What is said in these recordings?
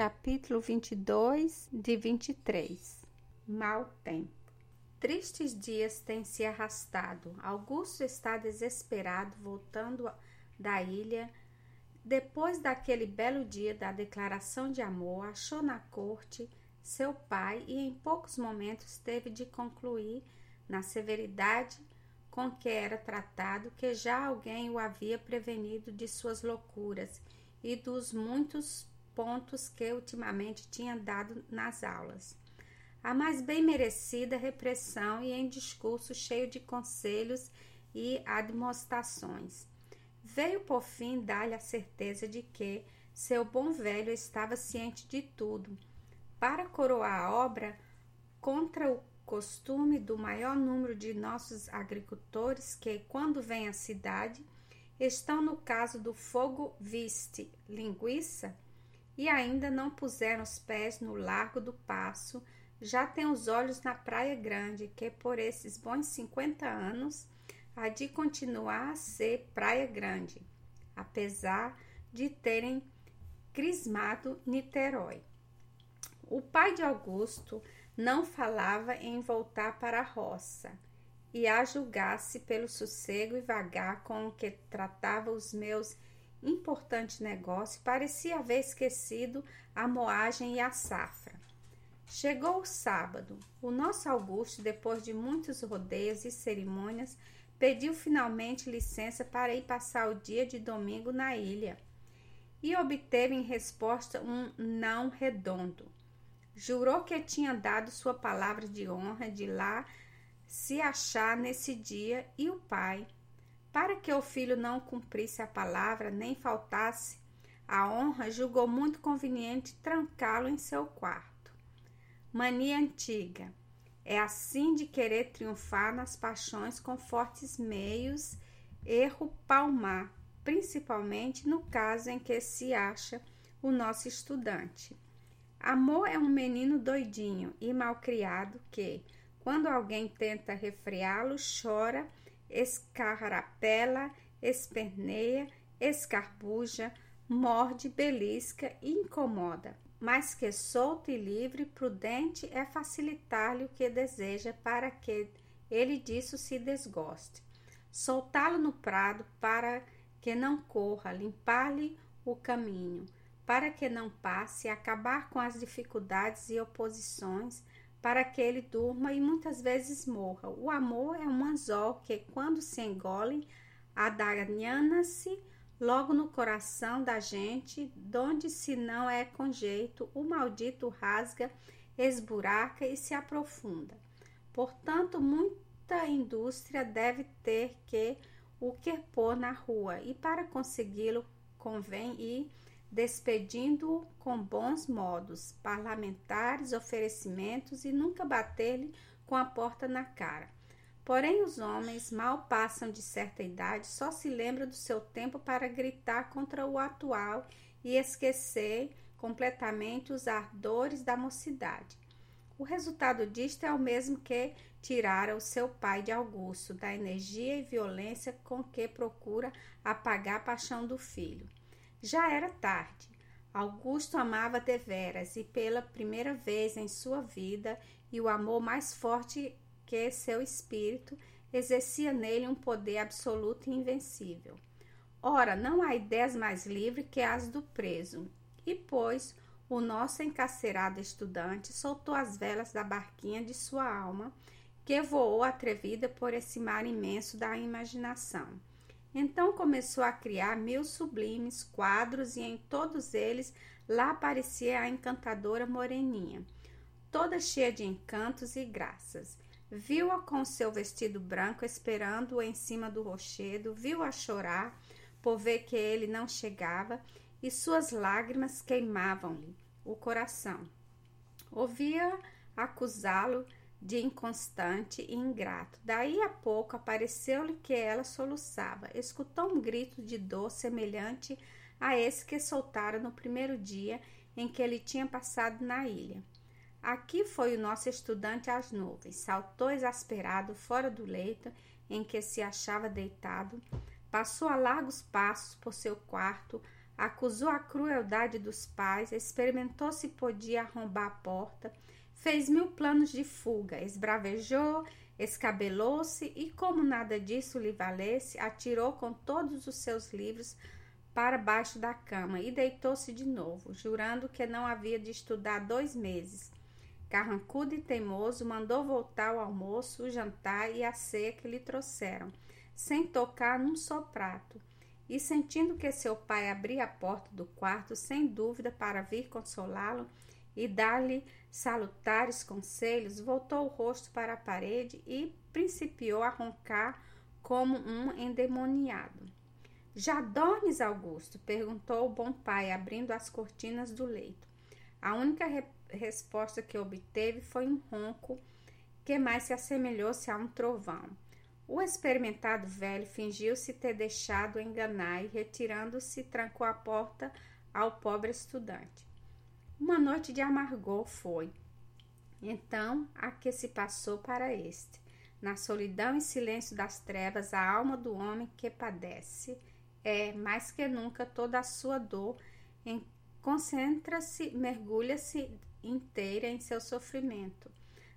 capítulo 22, de 23. Mal tempo. Tristes dias têm se arrastado. Augusto está desesperado, voltando da ilha. Depois daquele belo dia da declaração de amor, achou na corte seu pai e em poucos momentos teve de concluir, na severidade com que era tratado, que já alguém o havia prevenido de suas loucuras e dos muitos pontos que ultimamente tinha dado nas aulas. A mais bem merecida repressão e em discurso cheio de conselhos e admoestações. Veio por fim dar-lhe a certeza de que seu bom velho estava ciente de tudo. Para coroar a obra, contra o costume do maior número de nossos agricultores que, quando vêm à cidade, estão no caso do fogo viste linguiça e ainda não puseram os pés no largo do passo, já têm os olhos na Praia Grande, que por esses bons 50 anos há de continuar a ser Praia Grande, apesar de terem crismado Niterói. O pai de Augusto não falava em voltar para a roça, e a julgasse pelo sossego e vagar com que tratava os meus importantes negócios, parecia haver esquecido a moagem e a safra. Chegou o sábado. O nosso Augusto, depois de muitos rodeios e cerimônias, pediu finalmente licença para ir passar o dia de domingo na ilha e obteve em resposta um não redondo. Jurou que tinha dado sua palavra de honra de lá se achar nesse dia e o pai, para que o filho não cumprisse a palavra nem faltasse a honra, julgou muito conveniente trancá-lo em seu quarto. Mania antiga. É assim de querer triunfar nas paixões com fortes meios, erro palmar, principalmente no caso em que se acha o nosso estudante. Amor é um menino doidinho e malcriado que, quando alguém tenta refreá-lo, chora, escarapela, esperneia, escarbuja, morde, belisca e incomoda. Mas que solto e livre, prudente é facilitar-lhe o que deseja para que ele disso se desgoste. Soltá-lo no prado para que não corra, limpar-lhe o caminho, para que não passe, acabar com as dificuldades e oposições, para que ele durma e muitas vezes morra. O amor é um anzol que, quando se engole, adanhana-se logo no coração da gente, donde se não é com jeito, o maldito rasga, esburaca e se aprofunda. Portanto, muita indústria deve ter que o que pôr na rua, e para consegui-lo convém ir despedindo-o com bons modos, parlamentares, oferecimentos e nunca bater-lhe com a porta na cara. Porém, os homens mal passam de certa idade, só se lembram do seu tempo para gritar contra o atual e esquecer completamente os ardores da mocidade. O resultado disto é o mesmo que tirara o seu pai de Augusto, da energia e violência com que procura apagar a paixão do filho. Já era tarde. Augusto amava deveras e pela primeira vez em sua vida, e o amor mais forte que seu espírito exercia nele um poder absoluto e invencível. Ora, não há ideias mais livres que as do preso. E pois o nosso encarcerado estudante soltou as velas da barquinha de sua alma, que voou atrevida por esse mar imenso da imaginação. Então começou a criar mil sublimes quadros e em todos eles lá aparecia a encantadora moreninha, toda cheia de encantos e graças. Viu-a com seu vestido branco esperando-o em cima do rochedo, viu-a chorar por ver que ele não chegava e suas lágrimas queimavam-lhe o coração. Ouvia acusá-lo de inconstante e ingrato. Daí a pouco apareceu-lhe que ela soluçava. Escutou um grito de dor semelhante a esse que soltara no primeiro dia em que ele tinha passado na ilha. Aqui foi o nosso estudante às nuvens. Saltou exasperado fora do leito em que se achava deitado, passou a largos passos por seu quarto, acusou a crueldade dos pais, experimentou se podia arrombar a porta, fez mil planos de fuga, esbravejou, escabelou-se e, como nada disso lhe valesse, atirou com todos os seus livros para baixo da cama e deitou-se de novo, jurando que não havia de estudar dois meses. Carrancudo e teimoso, mandou voltar o almoço, o jantar e a ceia que lhe trouxeram, sem tocar num só prato. E sentindo que seu pai abria a porta do quarto, sem dúvida, para vir consolá-lo e dar-lhe salutares conselhos, voltou o rosto para a parede e principiou a roncar como um endemoniado. Já dormes, Augusto? perguntou o bom pai, abrindo as cortinas do leito. A única re resposta que obteve foi um ronco que mais se assemelhou-se a um trovão. O experimentado velho fingiu-se ter deixado enganar e, retirando-se, trancou a porta ao pobre estudante. Uma noite de amargor foi. Então, a que se passou para este. Na solidão e silêncio das trevas, a alma do homem que padece é, mais que nunca, toda a sua dor concentra-se, mergulha-se inteira em seu sofrimento.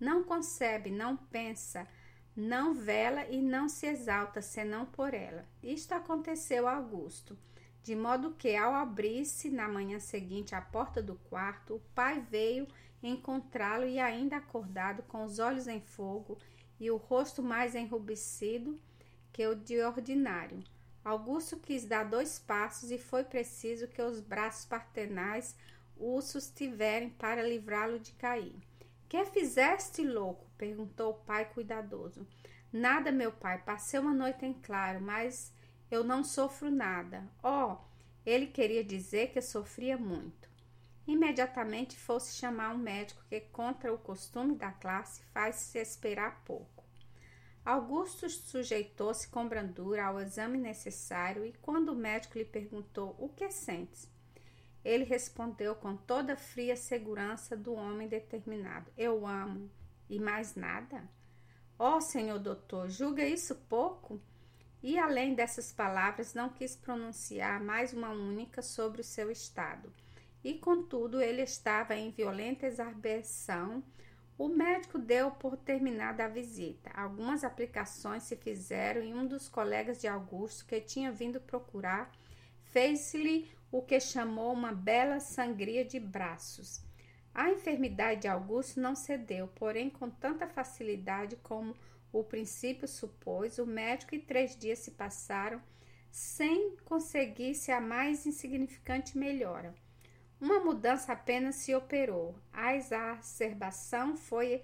Não concebe, não pensa, não vela e não se exalta senão por ela. Isto aconteceu a Augusto, de modo que, ao abrir-se na manhã seguinte a porta do quarto, o pai veio encontrá-lo e, ainda acordado, com os olhos em fogo e o rosto mais enrubescido que o de ordinário. Augusto quis dar dois passos e foi preciso que os braços paternais o sustiverem para livrá-lo de cair. Que fizeste, louco? perguntou o pai cuidadoso. Nada, meu pai, passei uma noite em claro, mas eu não sofro nada. Oh, ele queria dizer que sofria muito. Imediatamente fosse chamar um médico que, contra o costume da classe, faz-se esperar pouco. Augusto sujeitou-se com brandura ao exame necessário e, quando o médico lhe perguntou o que sentes, ele respondeu com toda a fria segurança do homem determinado: Eu amo. E mais nada? Ó oh, senhor doutor, julga isso pouco? E além dessas palavras, não quis pronunciar mais uma única sobre o seu estado. E contudo, ele estava em violenta exarbeção. O médico deu por terminada a visita. Algumas aplicações se fizeram e um dos colegas de Augusto, que tinha vindo procurar, fez-lhe o que chamou uma bela sangria de braços. A enfermidade de Augusto não cedeu, porém, com tanta facilidade como o princípio supôs, o médico e três dias se passaram sem conseguir-se a mais insignificante melhora. Uma mudança apenas se operou. A exacerbação foi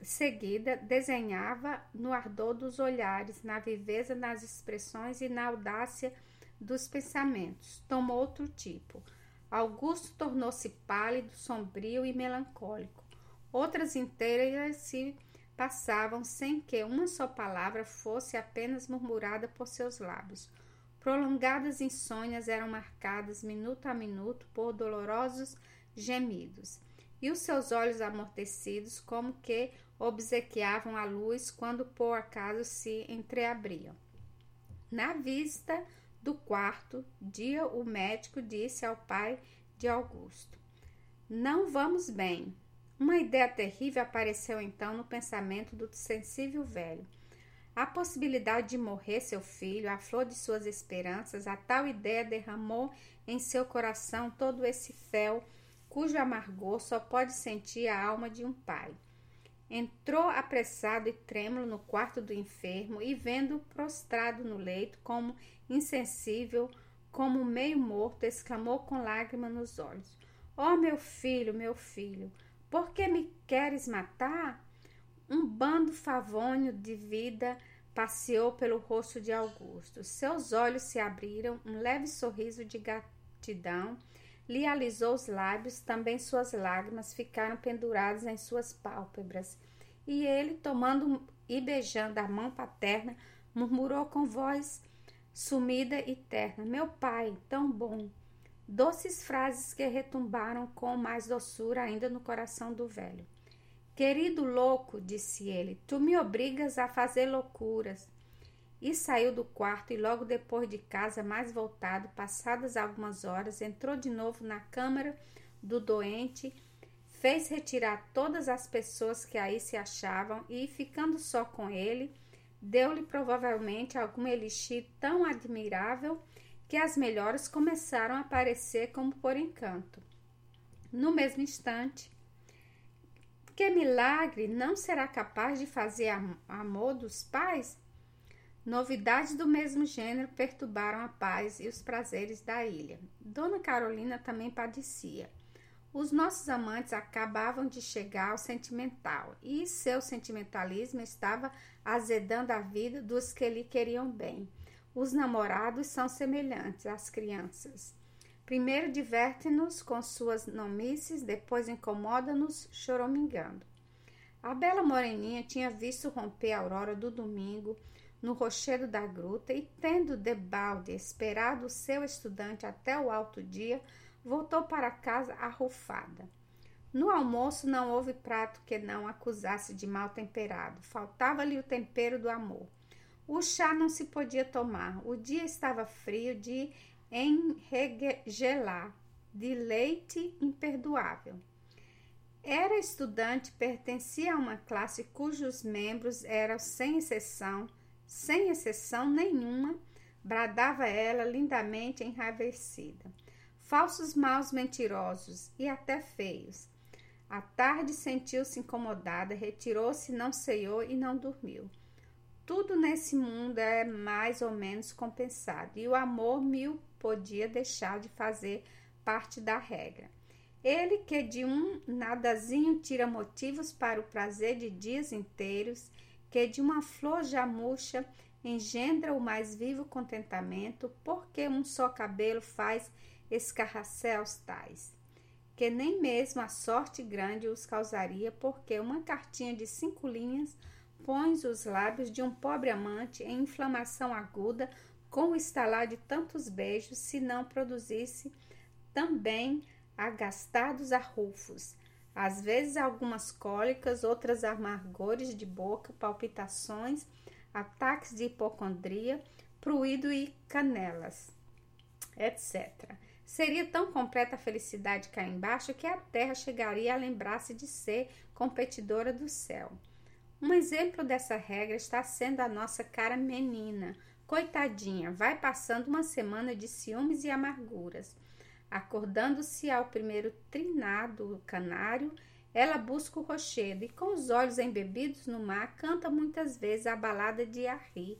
seguida, desenhava no ardor dos olhares, na viveza das expressões e na audácia dos pensamentos. Tomou outro tipo. Augusto tornou-se pálido, sombrio e melancólico. Outras inteiras se passavam sem que uma só palavra fosse apenas murmurada por seus lábios. Prolongadas insônias eram marcadas minuto a minuto por dolorosos gemidos, e os seus olhos amortecidos, como que obsequiavam a luz quando por acaso se entreabriam. Na vista do quarto dia, o médico disse ao pai de Augusto: Não vamos bem. Uma ideia terrível apareceu então no pensamento do sensível velho. A possibilidade de morrer seu filho, a flor de suas esperanças, a tal ideia derramou em seu coração todo esse fel, cujo amargor só pode sentir a alma de um pai. Entrou apressado e trêmulo no quarto do enfermo e, vendo prostrado no leito, como insensível, como meio morto, exclamou com lágrima nos olhos: Ó oh, meu filho, meu filho, por que me queres matar? Um bando favônio de vida passeou pelo rosto de Augusto. Seus olhos se abriram, um leve sorriso de gratidão lhe alisou os lábios, também suas lágrimas ficaram penduradas em suas pálpebras. E ele, tomando e beijando a mão paterna, murmurou com voz sumida e terna: Meu pai, tão bom. Doces frases que retumbaram com mais doçura ainda no coração do velho. Querido louco, disse ele, tu me obrigas a fazer loucuras. E saiu do quarto e logo depois de casa, mais voltado, passadas algumas horas, entrou de novo na câmara do doente, fez retirar todas as pessoas que aí se achavam e, ficando só com ele, deu-lhe provavelmente algum elixir tão admirável que as melhores começaram a aparecer como por encanto. No mesmo instante, que milagre não será capaz de fazer amor dos pais? Novidades do mesmo gênero perturbaram a paz e os prazeres da ilha. Dona Carolina também padecia. Os nossos amantes acabavam de chegar ao sentimental e seu sentimentalismo estava azedando a vida dos que lhe queriam bem. Os namorados são semelhantes às crianças. Primeiro diverte-nos com suas nomices, depois incomoda-nos choramingando. A bela moreninha tinha visto romper a aurora do domingo no rochedo da gruta e, tendo debalde esperado o seu estudante até o alto dia, voltou para casa arrufada. No almoço não houve prato que não acusasse de mal temperado. Faltava-lhe o tempero do amor. O chá não se podia tomar. O dia estava frio de enregelar, de leite imperdoável. Era estudante, pertencia a uma classe cujos membros eram, sem exceção, sem exceção nenhuma, bradava ela lindamente enraivecida. Falsos maus mentirosos e até feios. À tarde sentiu-se incomodada, retirou-se, não ceiou e não dormiu. Tudo nesse mundo é mais ou menos compensado, e o amor mil podia deixar de fazer parte da regra. Ele que de um nadazinho tira motivos para o prazer de dias inteiros, que de uma flor já murcha engendra o mais vivo contentamento, porque um só cabelo faz escarracéus tais, que nem mesmo a sorte grande os causaria, porque uma cartinha de cinco linhas põe os lábios de um pobre amante em inflamação aguda com o estalar de tantos beijos, se não produzisse também agastados arrufos, às vezes algumas cólicas, outras amargores de boca, palpitações, ataques de hipocondria, pruído e canelas, etc. Seria tão completa a felicidade cá embaixo que a terra chegaria a lembrar-se de ser competidora do céu. Um exemplo dessa regra está sendo a nossa cara menina, Coitadinha, vai passando uma semana de ciúmes e amarguras. Acordando-se ao primeiro trinado do canário, ela busca o rochedo e, com os olhos embebidos no mar, canta muitas vezes a balada de Arri,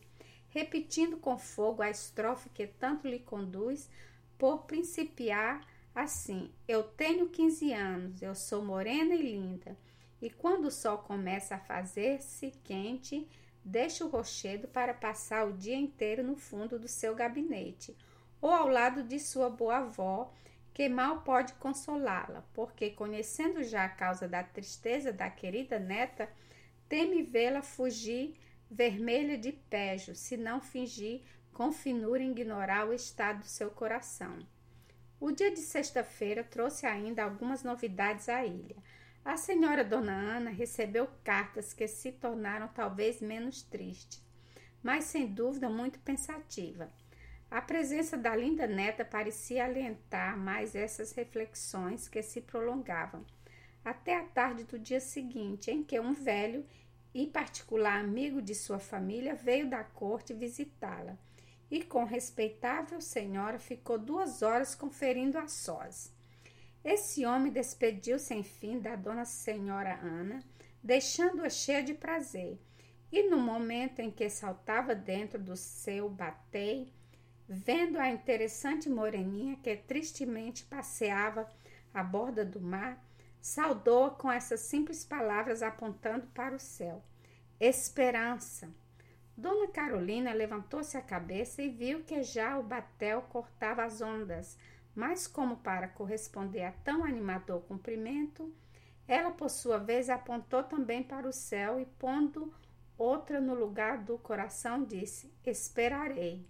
repetindo com fogo a estrofe que tanto lhe conduz, por principiar assim: Eu tenho 15 anos, eu sou morena e linda, e quando o sol começa a fazer-se quente, deixa o rochedo para passar o dia inteiro no fundo do seu gabinete ou ao lado de sua boa avó, que mal pode consolá-la, porque, conhecendo já a causa da tristeza da querida neta, teme vê-la fugir vermelha de pejo, se não fingir com finura ignorar o estado do seu coração. O dia de sexta-feira trouxe ainda algumas novidades à ilha. A senhora Dona Ana recebeu cartas que se tornaram talvez menos tristes, mas sem dúvida muito pensativa. A presença da linda neta parecia alentar mais essas reflexões que se prolongavam até a tarde do dia seguinte, em que um velho e particular amigo de sua família veio da corte visitá-la e com respeitável senhora ficou duas horas conferindo a sós. Esse homem despediu-se, enfim, da dona senhora Ana, deixando-a cheia de prazer. E no momento em que saltava dentro do seu batei, vendo a interessante moreninha que tristemente passeava à borda do mar, saudou-a com essas simples palavras apontando para o céu. Esperança! Dona Carolina levantou-se a cabeça e viu que já o batel cortava as ondas, mas como para corresponder a tão animador cumprimento, ela por sua vez apontou também para o céu e pondo outra no lugar do coração disse: Esperarei.